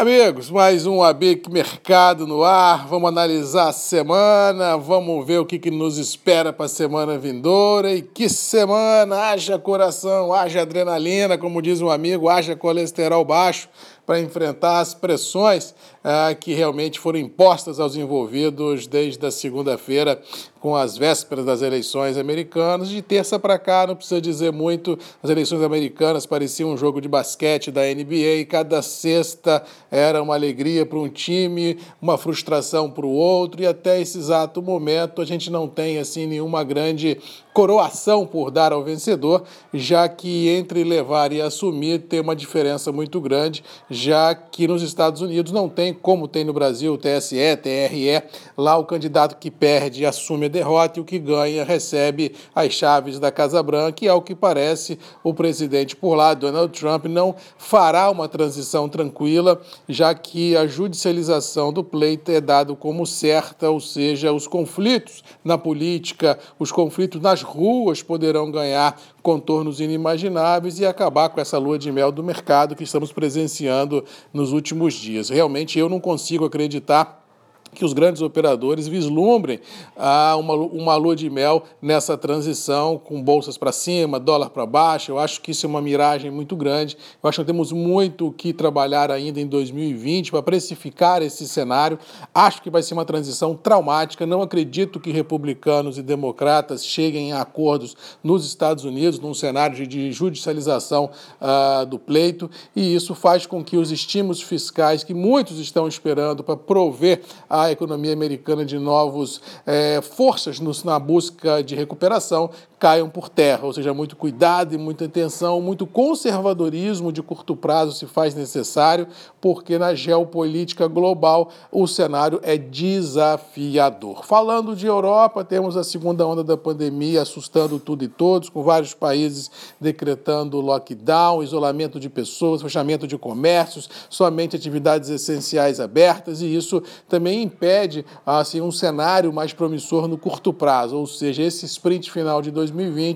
Amigos, mais um ABIC Mercado no ar. Vamos analisar a semana, vamos ver o que, que nos espera para a semana vindoura. E que semana! Haja coração, haja adrenalina, como diz um amigo, haja colesterol baixo para enfrentar as pressões ah, que realmente foram impostas aos envolvidos desde a segunda-feira, com as vésperas das eleições americanas. De terça para cá, não precisa dizer muito, as eleições americanas pareciam um jogo de basquete da NBA, cada sexta era uma alegria para um time, uma frustração para o outro, e até esse exato momento a gente não tem assim nenhuma grande coroação por dar ao vencedor, já que entre levar e assumir tem uma diferença muito grande, já que nos Estados Unidos não tem, como tem no Brasil, o TSE, TRE, lá o candidato que perde assume a derrota e o que ganha recebe as chaves da Casa Branca, e ao que parece, o presidente por lá, Donald Trump, não fará uma transição tranquila, já que a judicialização do pleito é dado como certa, ou seja, os conflitos na política, os conflitos nas ruas poderão ganhar contornos inimagináveis e acabar com essa lua de mel do mercado que estamos presenciando nos últimos dias. Realmente eu não consigo acreditar que os grandes operadores vislumbrem ah, uma, uma lua de mel nessa transição, com bolsas para cima, dólar para baixo. Eu acho que isso é uma miragem muito grande. Eu acho que temos muito que trabalhar ainda em 2020 para precificar esse cenário. Acho que vai ser uma transição traumática. Não acredito que republicanos e democratas cheguem a acordos nos Estados Unidos, num cenário de judicialização ah, do pleito, e isso faz com que os estímulos fiscais que muitos estão esperando para prover a a economia americana de novos é, forças no, na busca de recuperação caiam por terra, ou seja, muito cuidado e muita atenção, muito conservadorismo de curto prazo se faz necessário, porque na geopolítica global o cenário é desafiador. Falando de Europa, temos a segunda onda da pandemia assustando tudo e todos, com vários países decretando lockdown, isolamento de pessoas, fechamento de comércios, somente atividades essenciais abertas, e isso também impede assim, um cenário mais promissor no curto prazo, ou seja, esse sprint final de 2020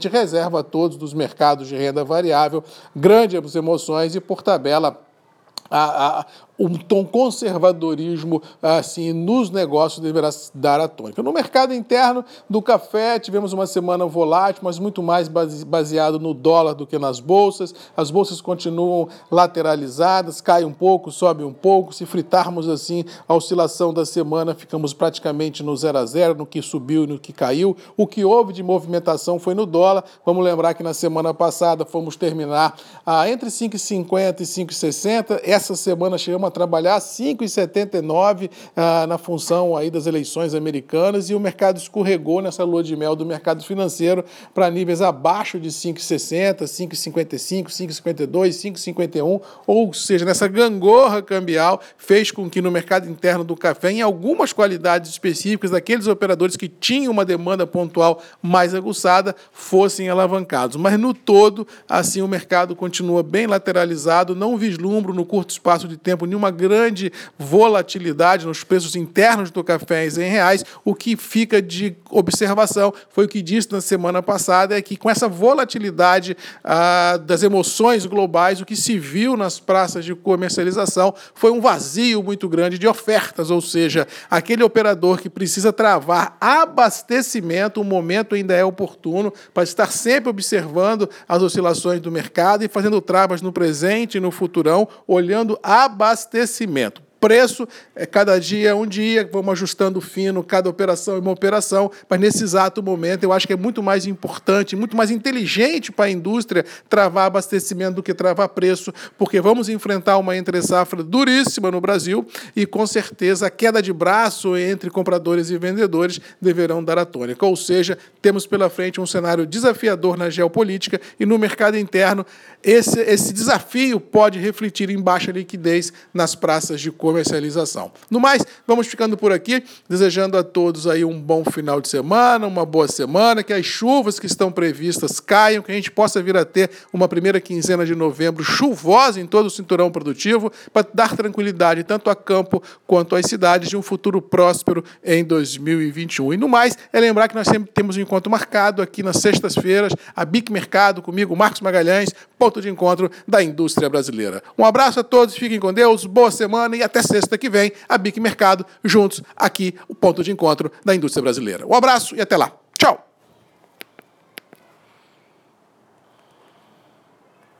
reserva a todos dos mercados de renda variável grandes emoções e, por tabela, a, a, um tom conservadorismo assim nos negócios deverá dar a tônica. No mercado interno do café, tivemos uma semana volátil, mas muito mais baseado no dólar do que nas bolsas. As bolsas continuam lateralizadas, cai um pouco, sobe um pouco. Se fritarmos assim a oscilação da semana, ficamos praticamente no zero a zero, no que subiu e no que caiu. O que houve de movimentação foi no dólar. Vamos lembrar que na semana passada fomos terminar ah, entre 5,50 e 5,60. Essa semana chegamos a trabalhar 5,79 ah, na função aí das eleições americanas e o mercado escorregou nessa lua de mel do mercado financeiro para níveis abaixo de 5,60, 5,55, 5,52, 5,51, ou seja, nessa gangorra cambial fez com que no mercado interno do café, em algumas qualidades específicas daqueles operadores que tinham uma demanda pontual mais aguçada, fossem alavancados. Mas no todo, assim, o mercado continua bem lateralizado, não vislumbro no curto espaço de tempo nenhuma uma grande volatilidade nos preços internos do café em reais. O que fica de observação foi o que disse na semana passada, é que com essa volatilidade ah, das emoções globais, o que se viu nas praças de comercialização foi um vazio muito grande de ofertas, ou seja, aquele operador que precisa travar abastecimento, o momento ainda é oportuno para estar sempre observando as oscilações do mercado e fazendo travas no presente e no futurão, olhando abastecimento abastecimento preço é cada dia um dia, vamos ajustando fino, cada operação é uma operação, mas nesse exato momento eu acho que é muito mais importante, muito mais inteligente para a indústria travar abastecimento do que travar preço, porque vamos enfrentar uma entre-safra duríssima no Brasil e com certeza a queda de braço entre compradores e vendedores deverão dar a tônica. Ou seja, temos pela frente um cenário desafiador na geopolítica e no mercado interno esse, esse desafio pode refletir em baixa liquidez nas praças de cor comercialização. No mais, vamos ficando por aqui, desejando a todos aí um bom final de semana, uma boa semana, que as chuvas que estão previstas caiam, que a gente possa vir a ter uma primeira quinzena de novembro chuvosa em todo o cinturão produtivo, para dar tranquilidade tanto a campo quanto às cidades de um futuro próspero em 2021. E no mais, é lembrar que nós sempre temos um encontro marcado aqui nas sextas-feiras, a BIC Mercado, comigo, Marcos Magalhães, ponto de encontro da indústria brasileira. Um abraço a todos, fiquem com Deus, boa semana e até sexta que vem, a BIC Mercado, juntos aqui, o ponto de encontro da indústria brasileira. Um abraço e até lá. Tchau!